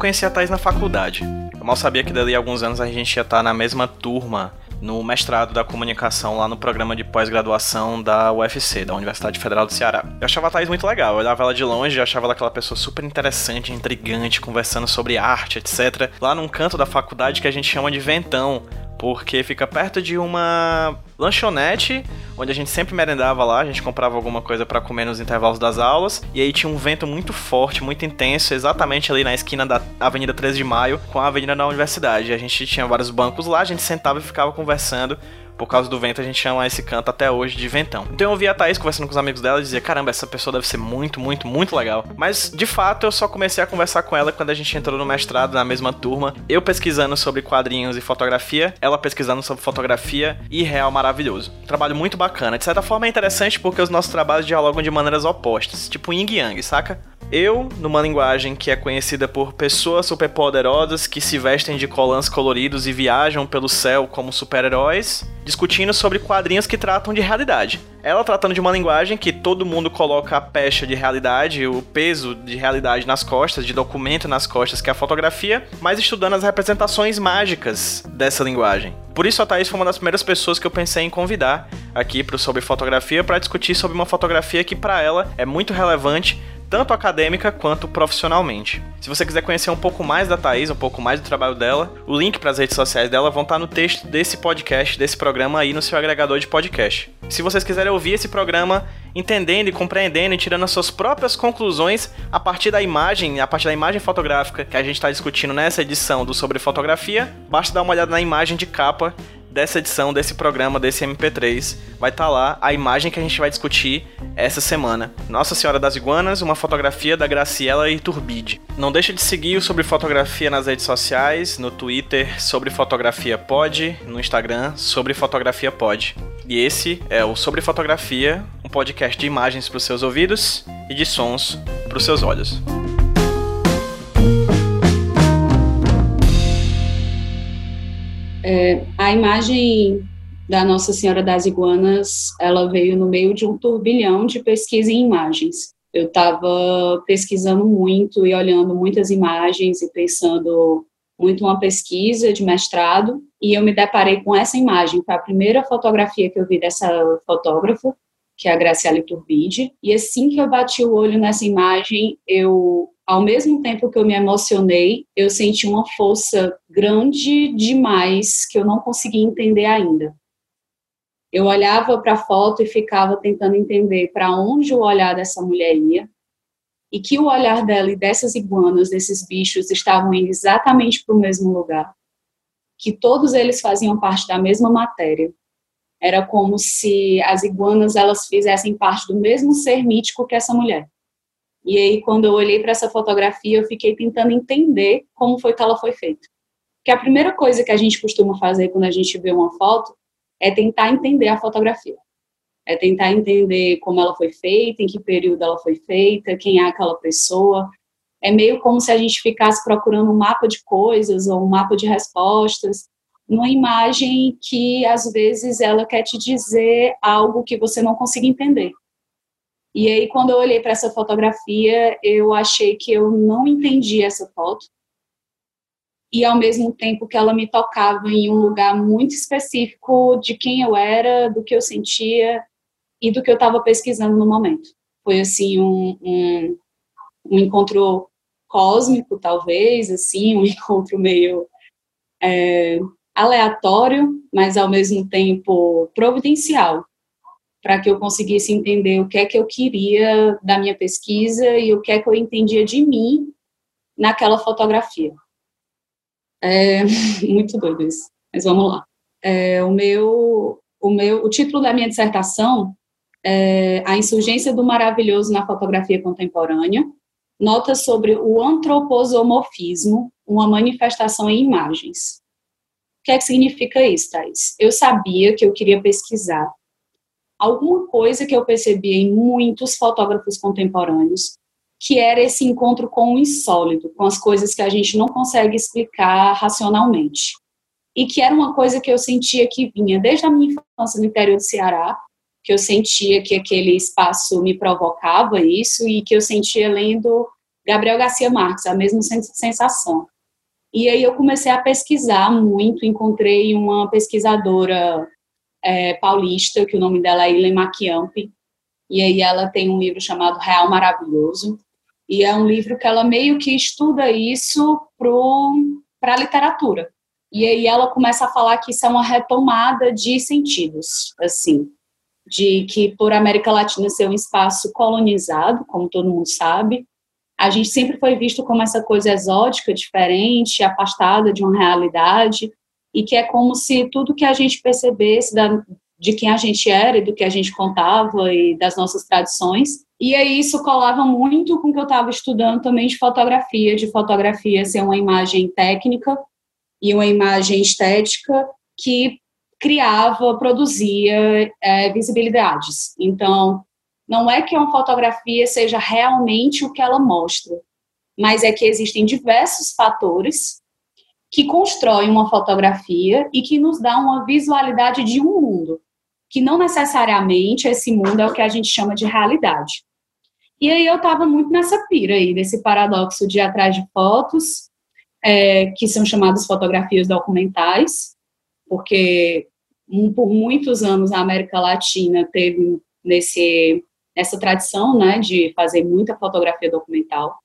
conheci a Thaís na faculdade. Eu mal sabia que dali a alguns anos a gente ia estar na mesma turma no mestrado da comunicação lá no programa de pós-graduação da UFC, da Universidade Federal do Ceará. Eu achava a Thais muito legal, eu olhava ela de longe e achava ela aquela pessoa super interessante, intrigante, conversando sobre arte, etc. Lá num canto da faculdade que a gente chama de Ventão, porque fica perto de uma lanchonete, onde a gente sempre merendava lá, a gente comprava alguma coisa para comer nos intervalos das aulas, e aí tinha um vento muito forte, muito intenso, exatamente ali na esquina da Avenida 13 de Maio com a Avenida da Universidade. A gente tinha vários bancos lá, a gente sentava e ficava conversando por causa do vento, a gente chama esse canto até hoje de ventão. Então eu ouvi a Thaís conversando com os amigos dela e dizia: caramba, essa pessoa deve ser muito, muito, muito legal. Mas de fato eu só comecei a conversar com ela quando a gente entrou no mestrado na mesma turma. Eu pesquisando sobre quadrinhos e fotografia, ela pesquisando sobre fotografia e real maravilhoso. Um trabalho muito bacana. De certa forma é interessante porque os nossos trabalhos dialogam de maneiras opostas, tipo yin yang, saca? Eu, numa linguagem que é conhecida por pessoas superpoderosas que se vestem de colãs coloridos e viajam pelo céu como super-heróis, discutindo sobre quadrinhos que tratam de realidade. Ela tratando de uma linguagem que todo mundo coloca a pecha de realidade, o peso de realidade nas costas, de documento nas costas, que é a fotografia, mas estudando as representações mágicas dessa linguagem. Por isso a Thaís foi uma das primeiras pessoas que eu pensei em convidar aqui para Sobre Fotografia para discutir sobre uma fotografia que para ela é muito relevante tanto acadêmica quanto profissionalmente. Se você quiser conhecer um pouco mais da Thaís, um pouco mais do trabalho dela, o link para as redes sociais dela vão estar no texto desse podcast, desse programa aí no seu agregador de podcast. Se vocês quiserem ouvir esse programa entendendo e compreendendo e tirando as suas próprias conclusões a partir da imagem, a partir da imagem fotográfica que a gente está discutindo nessa edição do Sobre Fotografia, basta dar uma olhada na imagem de capa dessa edição, desse programa, desse MP3, vai estar tá lá a imagem que a gente vai discutir essa semana. Nossa Senhora das Iguanas, uma fotografia da Graciela Iturbide. Não deixe de seguir o Sobre Fotografia nas redes sociais, no Twitter, Sobre Fotografia Pod, no Instagram, Sobre Fotografia Pod. E esse é o Sobre Fotografia, um podcast de imagens para os seus ouvidos e de sons para os seus olhos. É, a imagem da Nossa Senhora das Iguanas, ela veio no meio de um turbilhão de pesquisa em imagens. Eu estava pesquisando muito e olhando muitas imagens e pensando muito uma pesquisa de mestrado e eu me deparei com essa imagem. Foi a primeira fotografia que eu vi dessa fotógrafa, que é a Graciela Iturbide. E assim que eu bati o olho nessa imagem, eu ao mesmo tempo que eu me emocionei, eu senti uma força grande demais que eu não conseguia entender ainda. Eu olhava para a foto e ficava tentando entender para onde o olhar dessa mulher ia e que o olhar dela e dessas iguanas, desses bichos, estavam indo exatamente para o mesmo lugar. Que todos eles faziam parte da mesma matéria. Era como se as iguanas elas fizessem parte do mesmo ser mítico que essa mulher. E aí, quando eu olhei para essa fotografia, eu fiquei tentando entender como foi que ela foi feita. Porque a primeira coisa que a gente costuma fazer quando a gente vê uma foto é tentar entender a fotografia. É tentar entender como ela foi feita, em que período ela foi feita, quem é aquela pessoa. É meio como se a gente ficasse procurando um mapa de coisas ou um mapa de respostas numa imagem que às vezes ela quer te dizer algo que você não consiga entender. E aí, quando eu olhei para essa fotografia, eu achei que eu não entendi essa foto. E ao mesmo tempo que ela me tocava em um lugar muito específico de quem eu era, do que eu sentia e do que eu estava pesquisando no momento. Foi assim um, um, um, encontro cósmico, talvez, assim, um encontro meio é, aleatório, mas ao mesmo tempo providencial para que eu conseguisse entender o que é que eu queria da minha pesquisa e o que é que eu entendia de mim naquela fotografia. É muito doido isso, mas vamos lá. É, o meu, o meu, o título da minha dissertação é A insurgência do maravilhoso na fotografia contemporânea. Nota sobre o antroposomorfismo, uma manifestação em imagens. O que é que significa isso, Thais? Eu sabia que eu queria pesquisar alguma coisa que eu percebi em muitos fotógrafos contemporâneos, que era esse encontro com o insólito, com as coisas que a gente não consegue explicar racionalmente. E que era uma coisa que eu sentia que vinha desde a minha infância no interior do Ceará, que eu sentia que aquele espaço me provocava isso e que eu sentia lendo Gabriel Garcia Marques, a mesma sensação. E aí eu comecei a pesquisar muito, encontrei uma pesquisadora é, paulista, que o nome dela é Ilema Machiampi, e aí ela tem um livro chamado Real Maravilhoso, e é um livro que ela meio que estuda isso para a literatura. E aí ela começa a falar que isso é uma retomada de sentidos, assim, de que por América Latina ser um espaço colonizado, como todo mundo sabe, a gente sempre foi visto como essa coisa exótica, diferente, afastada de uma realidade, e que é como se tudo que a gente percebesse da, de quem a gente era e do que a gente contava e das nossas tradições. E aí isso colava muito com o que eu estava estudando também de fotografia, de fotografia ser uma imagem técnica e uma imagem estética que criava, produzia é, visibilidades. Então, não é que uma fotografia seja realmente o que ela mostra, mas é que existem diversos fatores que constroem uma fotografia e que nos dá uma visualidade de um mundo, que não necessariamente esse mundo é o que a gente chama de realidade. E aí eu estava muito nessa pira aí, desse paradoxo de atrás de fotos, é, que são chamadas fotografias documentais, porque por muitos anos a América Latina teve nesse essa tradição, né, de fazer muita fotografia documental.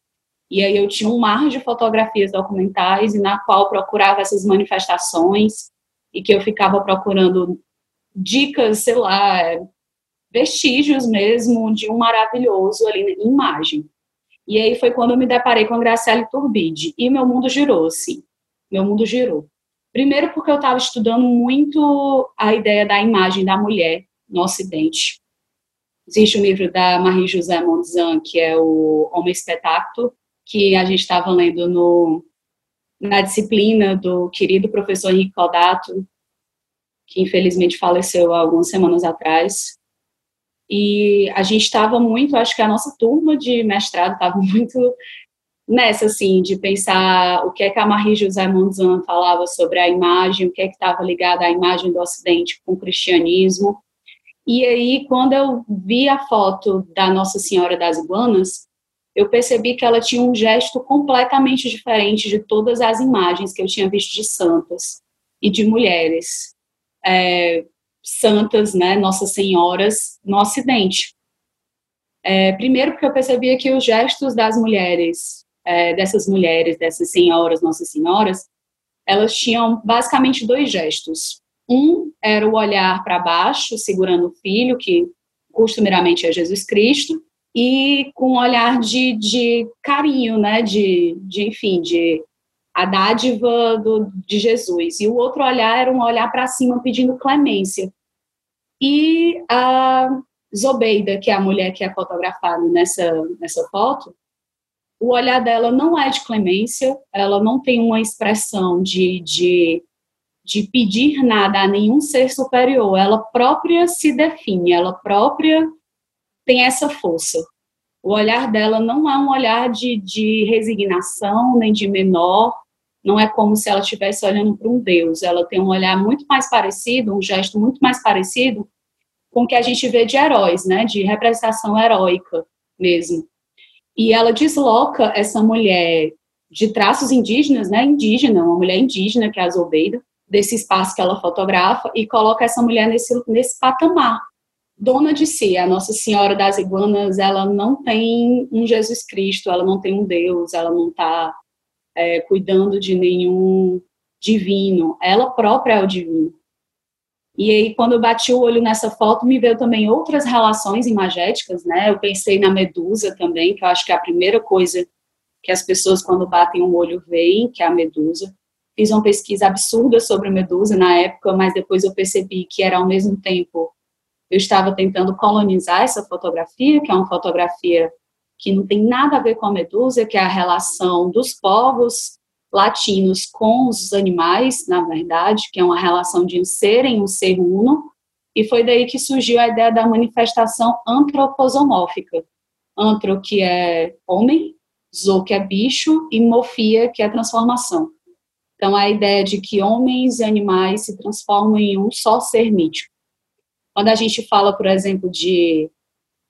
E aí eu tinha um mar de fotografias documentais e na qual procurava essas manifestações e que eu ficava procurando dicas, sei lá, vestígios mesmo de um maravilhoso ali em imagem. E aí foi quando eu me deparei com a Graciela Turbide e meu mundo girou, sim. Meu mundo girou. Primeiro porque eu estava estudando muito a ideia da imagem da mulher no Ocidente. Existe um livro da Marie-José Monzan, que é o Homem Espetáculo, que a gente estava lendo no, na disciplina do querido professor Henrique Codato, que infelizmente faleceu há algumas semanas atrás. E a gente estava muito, acho que a nossa turma de mestrado estava muito nessa, assim, de pensar o que é que a Marie-José Monzan falava sobre a imagem, o que é que estava ligado à imagem do Ocidente com o cristianismo, e aí, quando eu vi a foto da Nossa Senhora das Iguanas, eu percebi que ela tinha um gesto completamente diferente de todas as imagens que eu tinha visto de santas e de mulheres é, santas, né, Nossas Senhoras, no Ocidente. É, primeiro, porque eu percebia que os gestos das mulheres, é, dessas mulheres, dessas senhoras, Nossas Senhoras, elas tinham basicamente dois gestos. Um era o olhar para baixo, segurando o filho, que costumeiramente é Jesus Cristo, e com um olhar de, de carinho, né, de, de, enfim, de a dádiva do, de Jesus. E o outro olhar era um olhar para cima pedindo clemência. E a Zobeida, que é a mulher que é fotografada nessa, nessa foto, o olhar dela não é de clemência, ela não tem uma expressão de, de de pedir nada a nenhum ser superior, ela própria se define, ela própria tem essa força. O olhar dela não é um olhar de, de resignação, nem de menor, não é como se ela estivesse olhando para um Deus, ela tem um olhar muito mais parecido, um gesto muito mais parecido com o que a gente vê de heróis, né, de representação heróica mesmo. E ela desloca essa mulher de traços indígenas, né, indígena, uma mulher indígena, que é a Zobeida, desse espaço que ela fotografa e coloca essa mulher nesse, nesse patamar. Dona de si, a Nossa Senhora das Iguanas, ela não tem um Jesus Cristo, ela não tem um Deus, ela não está é, cuidando de nenhum divino, ela própria é o divino. E aí, quando eu bati o olho nessa foto, me veio também outras relações imagéticas, né? Eu pensei na medusa também, que eu acho que é a primeira coisa que as pessoas, quando batem o olho, veem, que é a medusa. Fiz uma pesquisa absurda sobre Medusa na época, mas depois eu percebi que era ao mesmo tempo eu estava tentando colonizar essa fotografia, que é uma fotografia que não tem nada a ver com a Medusa, que é a relação dos povos latinos com os animais, na verdade, que é uma relação de serem um ser uno, e foi daí que surgiu a ideia da manifestação antroposomórfica. Antro, que é homem, zo, que é bicho, e mofia, que é transformação. Então, a ideia de que homens e animais se transformam em um só ser mítico. Quando a gente fala, por exemplo, de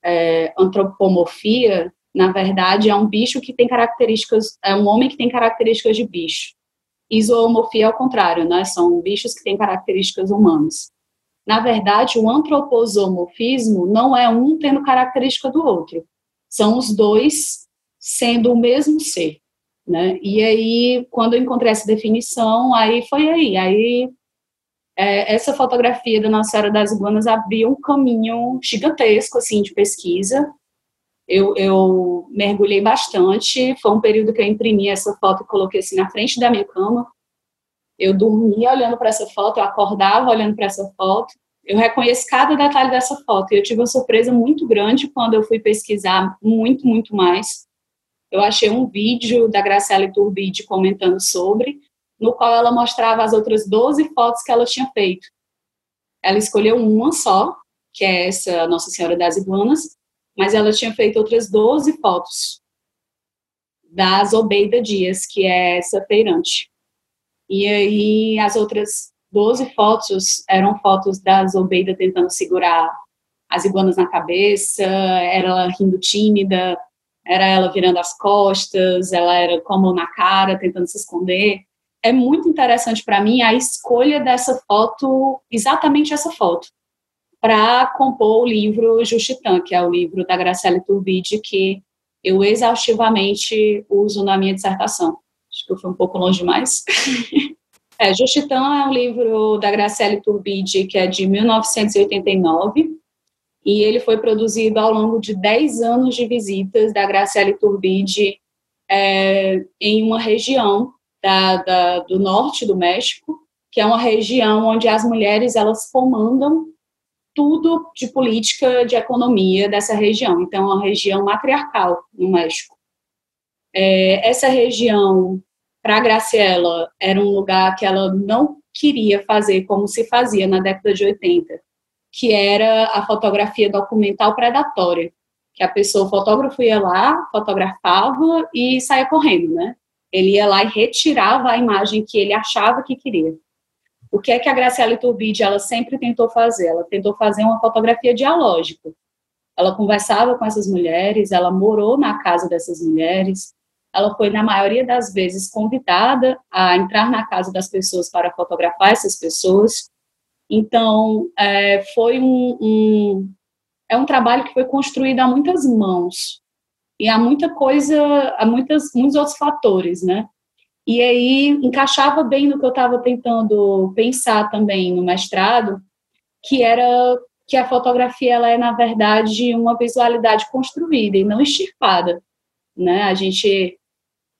é, antropomorfia, na verdade, é um bicho que tem características, é um homem que tem características de bicho. Isomorfia é o contrário, né? São bichos que têm características humanas. Na verdade, o antroposomorfismo não é um tendo característica do outro. São os dois sendo o mesmo ser, né? E aí, quando eu encontrei essa definição, aí foi aí. Aí, é, essa fotografia da Nossa Senhora das Iguanas abriu um caminho gigantesco, assim, de pesquisa. Eu, eu mergulhei bastante. Foi um período que eu imprimi essa foto e coloquei assim na frente da minha cama eu dormia olhando para essa foto, eu acordava olhando para essa foto. Eu reconheço cada detalhe dessa foto. E eu tive uma surpresa muito grande quando eu fui pesquisar muito, muito mais. Eu achei um vídeo da Graciela Turbide comentando sobre, no qual ela mostrava as outras 12 fotos que ela tinha feito. Ela escolheu uma só, que é essa Nossa Senhora das Iguanas, mas ela tinha feito outras 12 fotos da Zobeida Dias, que é essa feirante. E aí as outras 12 fotos eram fotos da Zobeida tentando segurar as iguanas na cabeça, era ela rindo tímida, era ela virando as costas, ela era com a mão na cara, tentando se esconder. É muito interessante para mim a escolha dessa foto, exatamente essa foto, para compor o livro Justitã, que é o livro da Graciela Turbide, que eu exaustivamente uso na minha dissertação. Acho que eu fui um pouco longe demais. é, Justitã é um livro da Graciela Turbide, que é de 1989, e ele foi produzido ao longo de 10 anos de visitas da Graciela Turbide é, em uma região da, da, do norte do México, que é uma região onde as mulheres elas comandam tudo de política, de economia dessa região. Então, é uma região matriarcal no México. É, essa região para a Graciela, era um lugar que ela não queria fazer como se fazia na década de 80, que era a fotografia documental predatória, que a pessoa, o fotógrafo ia lá, fotografava e saía correndo, né? Ele ia lá e retirava a imagem que ele achava que queria. O que é que a Graciela Iturbide, ela sempre tentou fazer? Ela tentou fazer uma fotografia dialógica. Ela conversava com essas mulheres, ela morou na casa dessas mulheres, ela foi, na maioria das vezes, convidada a entrar na casa das pessoas para fotografar essas pessoas. Então, é, foi um, um, é um trabalho que foi construído a muitas mãos e há muita coisa, há muitas, muitos outros fatores, né? E aí encaixava bem no que eu estava tentando pensar também no mestrado, que era que a fotografia ela é na verdade uma visualidade construída e não extirpada, né? A gente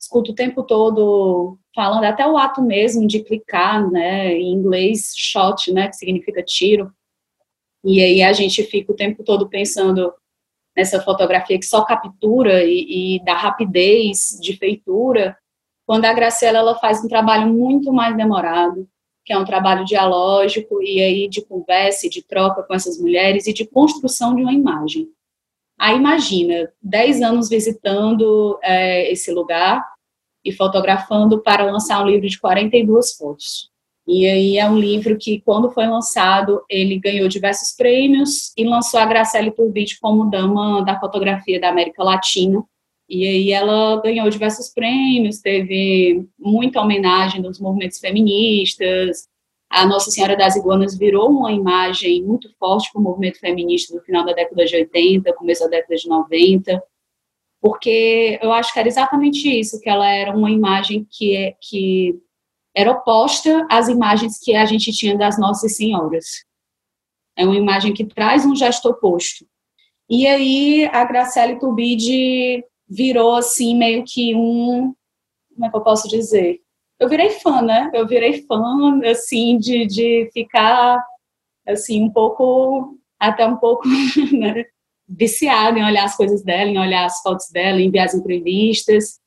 escuto o tempo todo falando, até o ato mesmo de clicar, né, em inglês, shot, né, que significa tiro, e aí a gente fica o tempo todo pensando nessa fotografia que só captura e, e da rapidez de feitura, quando a Graciela ela faz um trabalho muito mais demorado, que é um trabalho dialógico e aí de conversa e de troca com essas mulheres e de construção de uma imagem. Aí imagina, 10 anos visitando é, esse lugar, e fotografando para lançar um livro de 42 fotos. E aí é um livro que, quando foi lançado, ele ganhou diversos prêmios e lançou a Graciela Turbide como dama da fotografia da América Latina. E aí ela ganhou diversos prêmios, teve muita homenagem dos movimentos feministas. A Nossa Senhora das Iguanas virou uma imagem muito forte para o movimento feminista do final da década de 80, começo da década de 90 porque eu acho que era exatamente isso, que ela era uma imagem que, é, que era oposta às imagens que a gente tinha das Nossas Senhoras. É uma imagem que traz um gesto oposto. E aí a Graciela Tubide virou assim meio que um, como é que eu posso dizer? Eu virei fã, né? Eu virei fã assim de, de ficar assim um pouco até um pouco né? viciada em olhar as coisas dela, em olhar as fotos dela, em ver as entrevistas.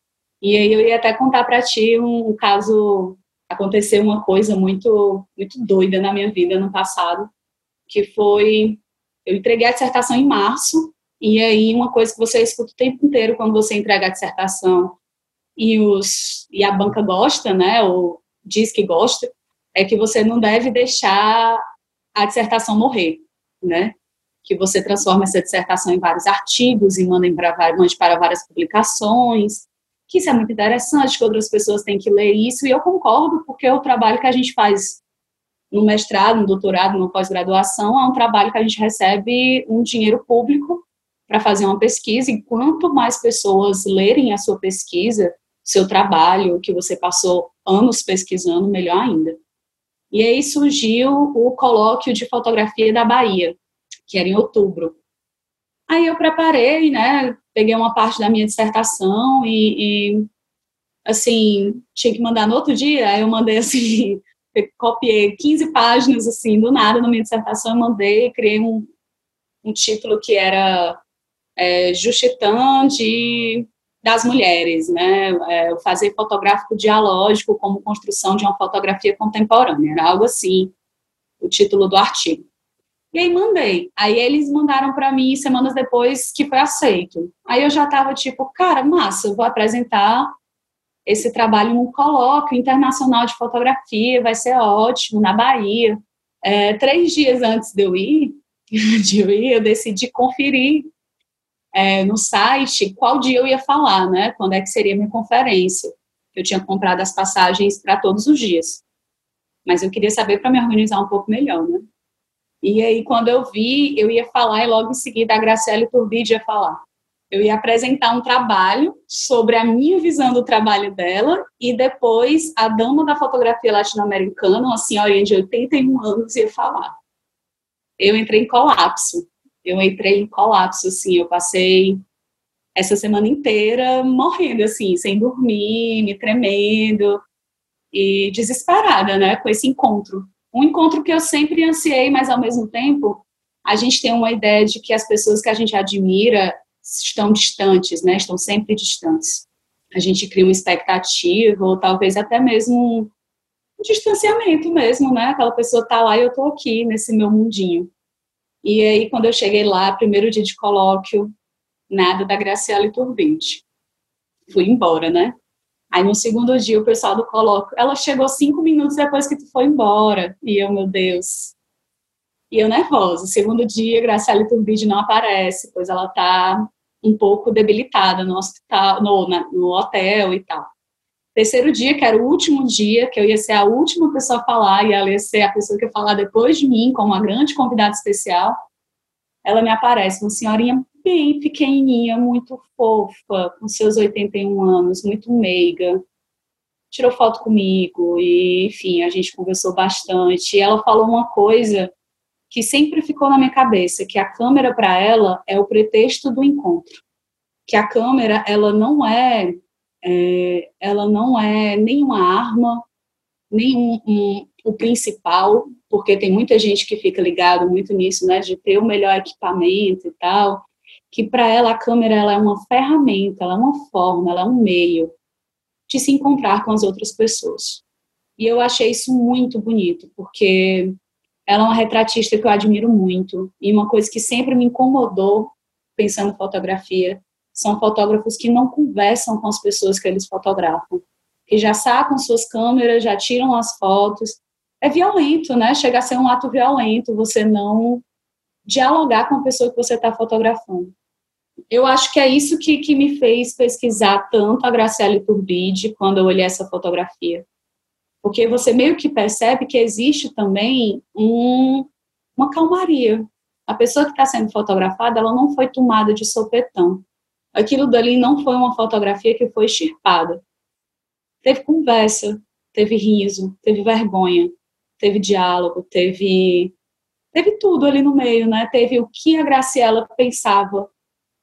E aí eu ia até contar para ti um, um, caso, aconteceu uma coisa muito muito doida na minha vida no passado, que foi eu entreguei a dissertação em março, e aí uma coisa que você escuta o tempo inteiro quando você entrega a dissertação e os e a banca gosta, né, ou diz que gosta, é que você não deve deixar a dissertação morrer, né? que você transforma essa dissertação em vários artigos e manda para, várias publicações, que isso é muito interessante, que outras pessoas têm que ler isso, e eu concordo, porque o trabalho que a gente faz no mestrado, no doutorado, no pós-graduação, é um trabalho que a gente recebe um dinheiro público para fazer uma pesquisa, e quanto mais pessoas lerem a sua pesquisa, seu trabalho, que você passou anos pesquisando, melhor ainda. E aí surgiu o colóquio de fotografia da Bahia, que era em outubro. Aí eu preparei, né, peguei uma parte da minha dissertação e, e assim, tinha que mandar no outro dia, aí eu mandei assim, copiei 15 páginas, assim, do nada na minha dissertação, eu mandei, criei um, um título que era é, de das mulheres, né, é, o fazer fotográfico dialógico como construção de uma fotografia contemporânea, era algo assim, o título do artigo. E aí mandei. Aí eles mandaram para mim semanas depois que foi aceito. Aí eu já estava tipo, cara, massa, eu vou apresentar esse trabalho num colóquio internacional de fotografia, vai ser ótimo, na Bahia. É, três dias antes de eu ir, de eu ir, eu decidi conferir é, no site qual dia eu ia falar, né? Quando é que seria minha conferência. Eu tinha comprado as passagens para todos os dias. Mas eu queria saber para me organizar um pouco melhor, né? E aí, quando eu vi, eu ia falar e logo em seguida a Graciela Turbide ia falar. Eu ia apresentar um trabalho sobre a minha visão do trabalho dela e depois a dama da fotografia latino-americana, uma senhorinha de 81 anos, ia falar. Eu entrei em colapso eu entrei em colapso, assim, eu passei essa semana inteira morrendo, assim, sem dormir, me tremendo e desesperada, né, com esse encontro. Um encontro que eu sempre ansiei, mas ao mesmo tempo a gente tem uma ideia de que as pessoas que a gente admira estão distantes, né, estão sempre distantes. A gente cria uma expectativa ou talvez até mesmo um, distanciamento mesmo, né? Aquela pessoa tá lá e eu tô aqui nesse meu mundinho. E aí, quando eu cheguei lá, primeiro dia de colóquio, nada da Graciela Turbinte. Fui embora, né? Aí, no segundo dia, o pessoal do colóquio, ela chegou cinco minutos depois que tu foi embora. E eu, meu Deus. E eu nervosa. Segundo dia, Graciela Turbide não aparece, pois ela tá um pouco debilitada no hospital, no, na, no hotel e tal. Terceiro dia, que era o último dia, que eu ia ser a última pessoa a falar, e ela ia ser a pessoa que ia falar depois de mim, como uma grande convidada especial, ela me aparece, uma senhorinha bem pequenininha, muito fofa, com seus 81 anos, muito meiga, tirou foto comigo, e, enfim, a gente conversou bastante, e ela falou uma coisa que sempre ficou na minha cabeça, que a câmera para ela é o pretexto do encontro, que a câmera, ela não é é, ela não é nenhuma arma, nem um, um, o principal, porque tem muita gente que fica ligado muito nisso, né, de ter o melhor equipamento e tal, que para ela a câmera ela é uma ferramenta, ela é uma forma, ela é um meio de se encontrar com as outras pessoas. E eu achei isso muito bonito, porque ela é uma retratista que eu admiro muito, e uma coisa que sempre me incomodou pensando em fotografia são fotógrafos que não conversam com as pessoas que eles fotografam, que já sacam suas câmeras, já tiram as fotos. É violento, né? Chega a ser um ato violento você não dialogar com a pessoa que você está fotografando. Eu acho que é isso que, que me fez pesquisar tanto a Graciela Turbide quando eu olhei essa fotografia. Porque você meio que percebe que existe também um, uma calmaria. A pessoa que está sendo fotografada, ela não foi tomada de sopetão aquilo dali não foi uma fotografia que foi extirpada. Teve conversa, teve riso, teve vergonha, teve diálogo, teve teve tudo ali no meio, né? Teve o que a Graciela pensava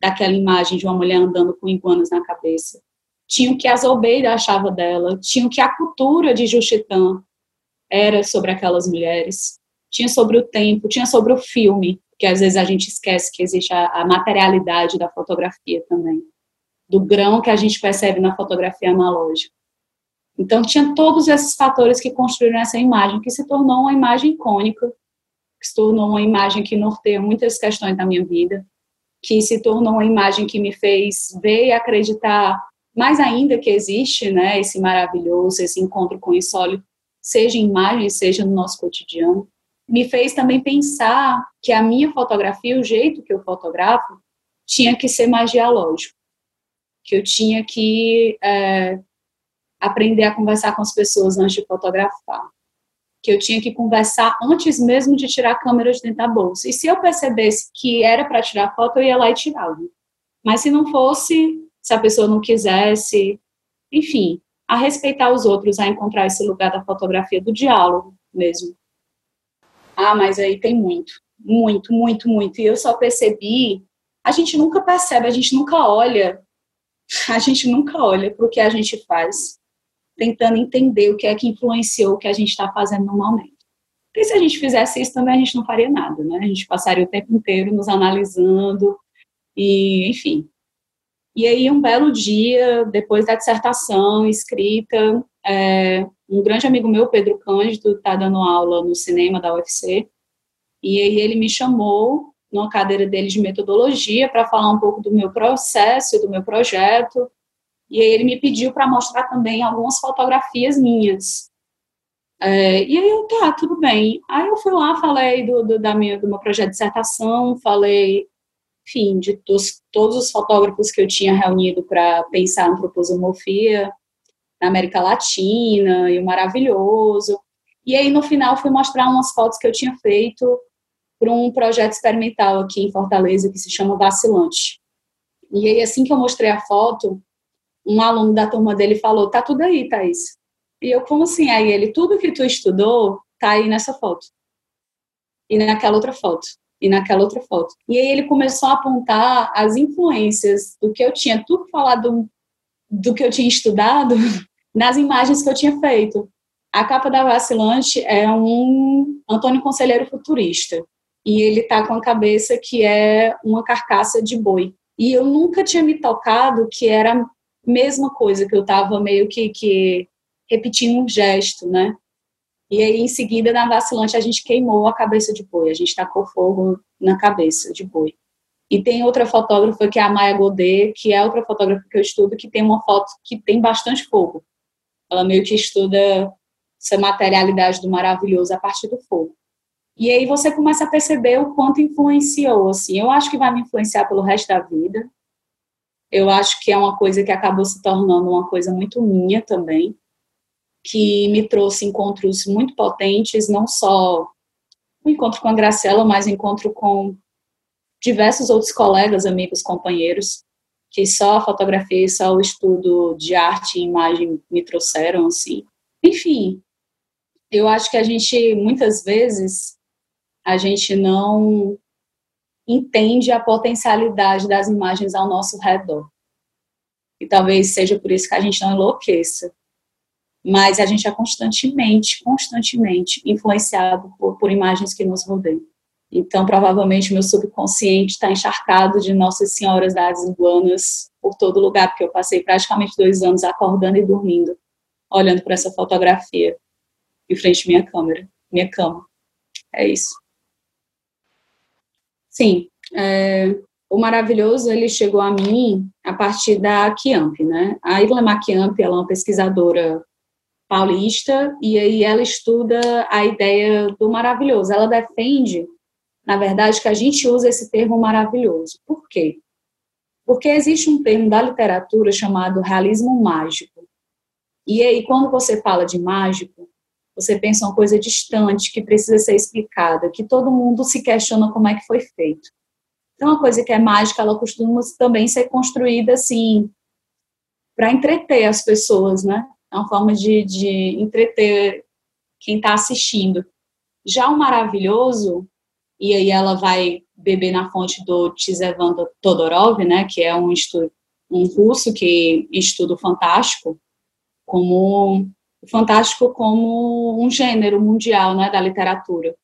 daquela imagem de uma mulher andando com iguanas na cabeça. Tinha o que a Zolbeida achava dela, tinha o que a cultura de Juchitã era sobre aquelas mulheres, tinha sobre o tempo, tinha sobre o filme, que às vezes a gente esquece que existe a, a materialidade da fotografia também, do grão que a gente percebe na fotografia analógica. Então, tinha todos esses fatores que construíram essa imagem, que se tornou uma imagem icônica, que se tornou uma imagem que norteia muitas questões da minha vida, que se tornou uma imagem que me fez ver e acreditar mais ainda que existe, né, esse maravilhoso, esse encontro com o insólito, seja em imagem, seja no nosso cotidiano. me fez também pensar que a minha fotografia, o jeito que eu fotografo, tinha que ser mais dialógico, que eu tinha que é, aprender a conversar com as pessoas antes de fotografar, que eu tinha que conversar antes mesmo de tirar a câmera de dentro da bolsa. E se eu percebesse que era para tirar foto, eu ia lá e tirava. Mas se não fosse, se a pessoa não quisesse, enfim, a respeitar os outros, a encontrar esse lugar da fotografia do diálogo mesmo. Ah, mas aí tem muito, muito, muito, muito. E eu só percebi, a gente nunca percebe, a gente nunca olha, a gente nunca olha para o que a gente faz, tentando entender o que é que influenciou o que a gente está fazendo no momento. Porque se a gente fizesse isso também, a gente não faria nada, né? A gente passaria o tempo inteiro nos analisando, e, enfim. E aí, um belo dia, depois da dissertação escrita, é, um grande amigo meu, Pedro Cândido, está dando aula no cinema da UFC, e aí ele me chamou numa cadeira dele de metodologia para falar um pouco do meu processo, do meu projeto, e aí ele me pediu para mostrar também algumas fotografias minhas. É, e aí eu, tá, tudo bem. Aí eu fui lá, falei do, do, da minha, do meu projeto de dissertação, falei, enfim, de dos, todos os fotógrafos que eu tinha reunido para pensar antroposomorfia, na América Latina e o maravilhoso. E aí, no final, fui mostrar umas fotos que eu tinha feito para um projeto experimental aqui em Fortaleza que se chama Vacilante. E aí, assim que eu mostrei a foto, um aluno da turma dele falou: Tá tudo aí, Thaís. E eu, como assim? Aí ele: Tudo que tu estudou tá aí nessa foto. E naquela outra foto. E naquela outra foto. E aí ele começou a apontar as influências do que eu tinha tudo falado do que eu tinha estudado nas imagens que eu tinha feito. A capa da Vacilante é um Antônio Conselheiro futurista. E ele tá com a cabeça que é uma carcaça de boi. E eu nunca tinha me tocado que era mesma coisa, que eu tava meio que, que repetindo um gesto, né? E aí, em seguida, na vacilante, a gente queimou a cabeça de boi, a gente tacou fogo na cabeça de boi. E tem outra fotógrafa que é a Maya Godet, que é outra fotógrafa que eu estudo, que tem uma foto que tem bastante fogo. Ela meio que estuda essa materialidade do maravilhoso a partir do fogo. E aí você começa a perceber o quanto influenciou, assim. Eu acho que vai me influenciar pelo resto da vida. Eu acho que é uma coisa que acabou se tornando uma coisa muito minha também, que me trouxe encontros muito potentes, não só o encontro com a Graciela, mas encontro com diversos outros colegas, amigos, companheiros, que só a fotografia e só o estudo de arte e imagem me trouxeram, assim. Enfim, eu acho que a gente, muitas vezes, a gente não entende a potencialidade das imagens ao nosso redor. E talvez seja por isso que a gente não enlouqueça. Mas a gente é constantemente, constantemente influenciado por, por imagens que nos rodeiam. Então, provavelmente, meu subconsciente está encharcado de Nossas Senhoras das Iguanas por todo lugar, porque eu passei praticamente dois anos acordando e dormindo, olhando para essa fotografia em frente à minha câmera, minha cama. É isso. Sim, é, o maravilhoso ele chegou a mim a partir da Kiamp, né? A Irlema Kiamp, ela é uma pesquisadora paulista e aí ela estuda a ideia do maravilhoso. Ela defende na verdade, que a gente usa esse termo maravilhoso. Por quê? Porque existe um termo da literatura chamado realismo mágico. E aí, quando você fala de mágico, você pensa uma coisa distante, que precisa ser explicada, que todo mundo se questiona como é que foi feito. Então, uma coisa que é mágica, ela costuma também ser construída assim, para entreter as pessoas, né? É uma forma de, de entreter quem está assistindo. Já o maravilhoso, e aí ela vai beber na fonte do Tsevan Todorov, né, que é um, estudo, um russo que estuda o fantástico como fantástico como um gênero mundial, né, da literatura.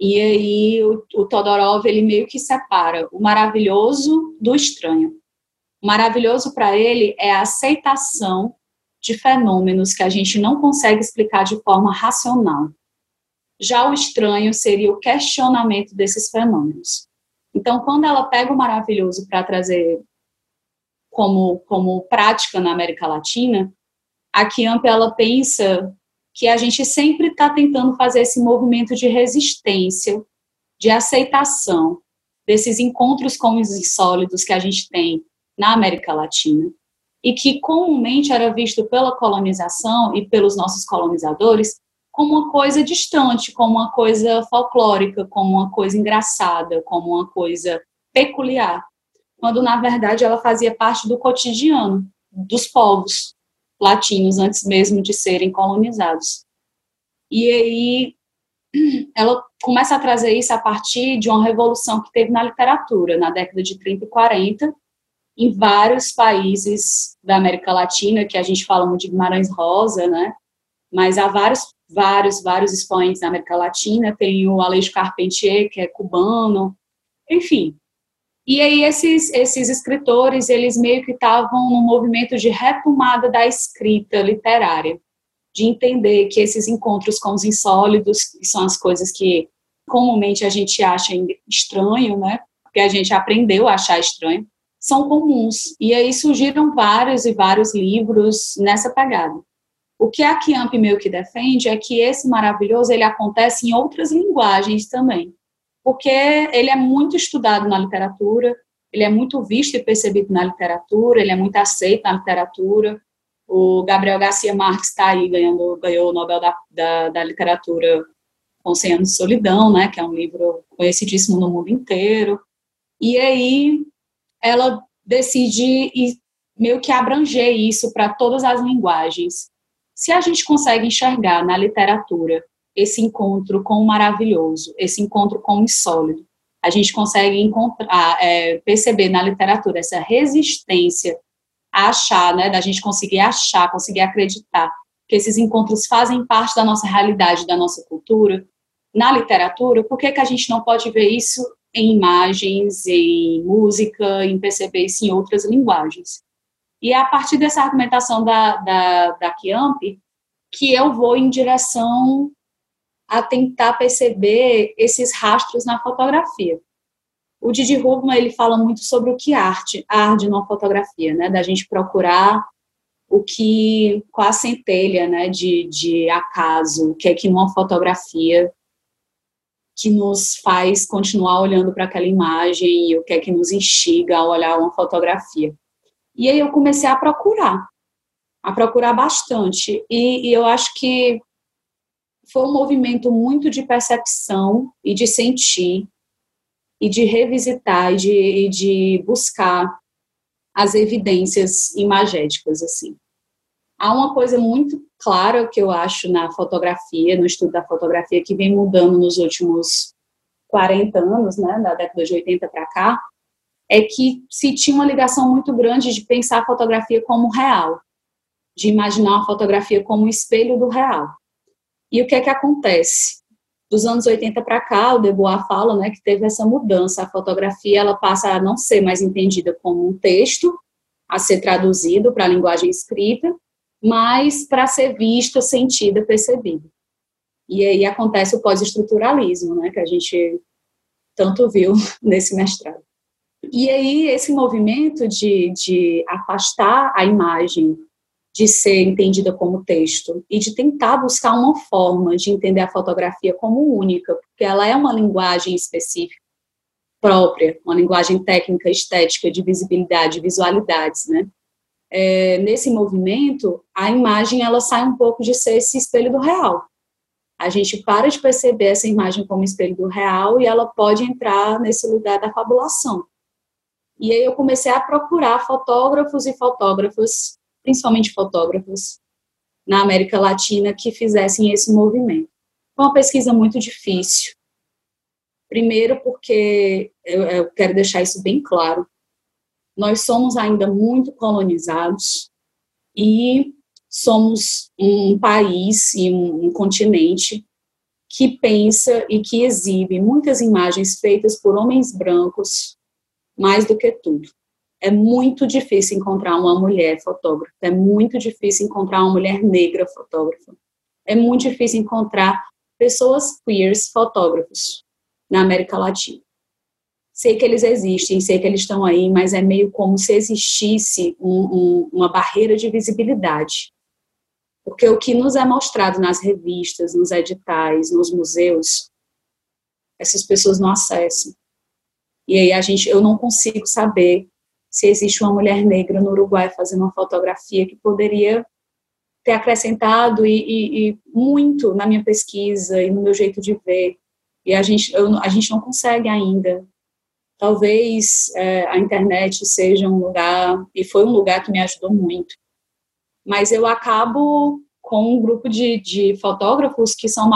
E aí o, o Todorov ele meio que separa o maravilhoso do estranho. O maravilhoso para ele é a aceitação de fenômenos que a gente não consegue explicar de forma racional. Já o estranho seria o questionamento desses fenômenos. Então, quando ela pega o maravilhoso para trazer como, como prática na América Latina, a Kiamp ela pensa que a gente sempre está tentando fazer esse movimento de resistência, de aceitação desses encontros com os insólidos que a gente tem na América Latina. E que comumente era visto pela colonização e pelos nossos colonizadores como uma coisa distante, como uma coisa folclórica, como uma coisa engraçada, como uma coisa peculiar, quando na verdade ela fazia parte do cotidiano dos povos latinos antes mesmo de serem colonizados. E aí ela começa a trazer isso a partir de uma revolução que teve na literatura na década de 30 e 40 em vários países da América Latina, que a gente fala muito de Guimarães Rosa, né? Mas há vários, vários, vários expoentes da América Latina. Tem o Aleixo Carpentier, que é cubano, enfim. E aí esses, esses escritores, eles meio que estavam num movimento de retomada da escrita literária, de entender que esses encontros com os insólidos, que são as coisas que comumente a gente acha estranho, né? Porque a gente aprendeu a achar estranho, são comuns. E aí surgiram vários e vários livros nessa pegada. O que a Kiamp meio que defende é que esse maravilhoso ele acontece em outras linguagens também, porque ele é muito estudado na literatura, ele é muito visto e percebido na literatura, ele é muito aceito na literatura. O Gabriel Garcia Marques está aí ganhando, ganhou o Nobel da, da, da Literatura com 100 anos de solidão, né, que é um livro conhecidíssimo no mundo inteiro. E aí ela decide meio que abranger isso para todas as linguagens. Se a gente consegue enxergar na literatura esse encontro com o maravilhoso, esse encontro com o insólito, a gente consegue encontrar, é, perceber na literatura essa resistência a achar, né, da gente conseguir achar, conseguir acreditar que esses encontros fazem parte da nossa realidade, da nossa cultura, na literatura, por que, que a gente não pode ver isso em imagens, em música, em perceber isso em outras linguagens. E é a partir dessa argumentação da, da, da Chiamp que eu vou em direção a tentar perceber esses rastros na fotografia. O Didi Rubman, ele fala muito sobre o que arte, arde numa fotografia, né, da gente procurar o que, com a centelha, né, de, de acaso, que é que numa fotografia que nos faz continuar olhando para aquela imagem e o que é que nos instiga a olhar uma fotografia. E aí eu comecei a procurar, a procurar bastante. E, e eu acho que foi um movimento muito de percepção e de sentir e de revisitar e de, e de buscar as evidências imagéticas assim. Há uma coisa muito clara que eu acho na fotografia, no estudo da fotografia, que vem mudando nos últimos 40 anos, né, da década de 80 para cá, é que se tinha uma ligação muito grande de pensar a fotografia como real, de imaginar a fotografia como um espelho do real. E o que é que acontece? Dos anos 80 para cá, o Debois fala né, que teve essa mudança. A fotografia ela passa a não ser mais entendida como um texto, a ser traduzido para a linguagem escrita, mas para ser vista, sentida, percebida. E aí acontece o pós-estruturalismo, né, que a gente tanto viu nesse mestrado. E aí esse movimento de, de afastar a imagem de ser entendida como texto e de tentar buscar uma forma de entender a fotografia como única, porque ela é uma linguagem específica própria, uma linguagem técnica, estética, de visibilidade, visualidades, né? é, nesse movimento, a imagem ela sai um pouco de ser esse espelho do real. A gente para de perceber essa imagem como espelho do real e ela pode entrar nesse lugar da fabulação. E aí eu comecei a procurar fotógrafos e fotógrafas, principalmente fotógrafos, na América Latina que fizessem esse movimento. Foi uma pesquisa muito difícil. Primeiro porque eu, eu quero deixar isso bem claro nós somos ainda muito colonizados e somos um país e um, um continente que pensa e que exibe muitas imagens feitas por homens brancos mais do que tudo. É muito difícil encontrar uma mulher fotógrafa, é muito difícil encontrar uma mulher negra fotógrafa, é muito difícil encontrar pessoas queers fotógrafos na América Latina sei que eles existem, sei que eles estão aí, mas é meio como se existisse um, um, uma barreira de visibilidade. Porque o que nos é mostrado nas revistas, nos editais, nos museus, essas pessoas não acessam. E aí a gente, eu não consigo saber se existe uma mulher negra no Uruguai fazendo uma fotografia que poderia ter acrescentado e, e, e muito na minha pesquisa e no meu jeito de ver. E a gente, eu, a gente não consegue ainda. Talvez é, a internet seja um lugar, e foi um lugar que me ajudou muito. Mas eu acabo com um grupo de, de fotógrafos que são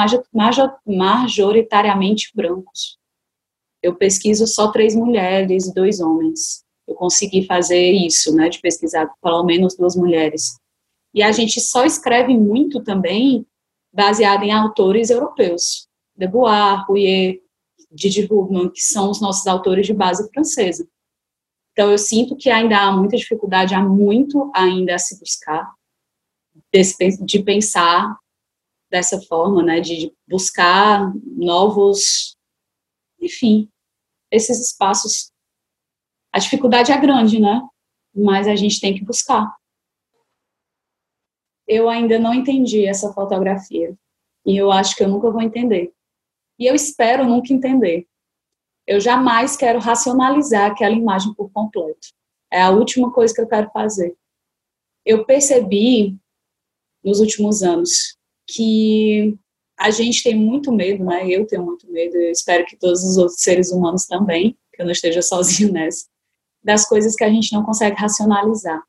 majoritariamente brancos. Eu pesquiso só três mulheres e dois homens. Eu consegui fazer isso, né, de pesquisar pelo menos duas mulheres. E a gente só escreve muito também baseado em autores europeus. Debois, Rouillet, Didi Rubman, que são os nossos autores de base francesa. Então, eu sinto que ainda há muita dificuldade, há muito ainda a se buscar, de pensar dessa forma, né, de buscar novos, enfim, esses espaços. A dificuldade é grande, né, mas a gente tem que buscar. Eu ainda não entendi essa fotografia e eu acho que eu nunca vou entender. E eu espero nunca entender. Eu jamais quero racionalizar aquela imagem por completo. É a última coisa que eu quero fazer. Eu percebi nos últimos anos que a gente tem muito medo, né? Eu tenho muito medo, eu espero que todos os outros seres humanos também, que eu não esteja sozinho nessa, das coisas que a gente não consegue racionalizar,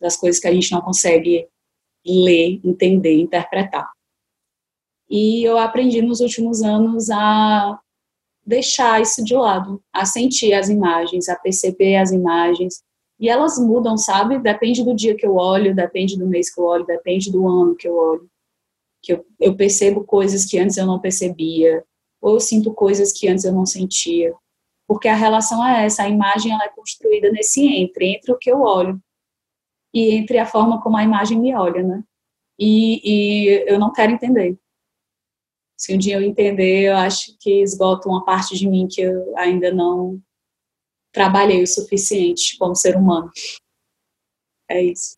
das coisas que a gente não consegue ler, entender, interpretar. E eu aprendi nos últimos anos a deixar isso de lado, a sentir as imagens, a perceber as imagens. E elas mudam, sabe? Depende do dia que eu olho, depende do mês que eu olho, depende do ano que eu olho. Que eu, eu percebo coisas que antes eu não percebia, ou eu sinto coisas que antes eu não sentia. Porque a relação é essa, a imagem ela é construída nesse entre, entre o que eu olho e entre a forma como a imagem me olha, né? E, e eu não quero entender. Se um dia eu entender, eu acho que esgota uma parte de mim que eu ainda não trabalhei o suficiente como ser humano. É isso.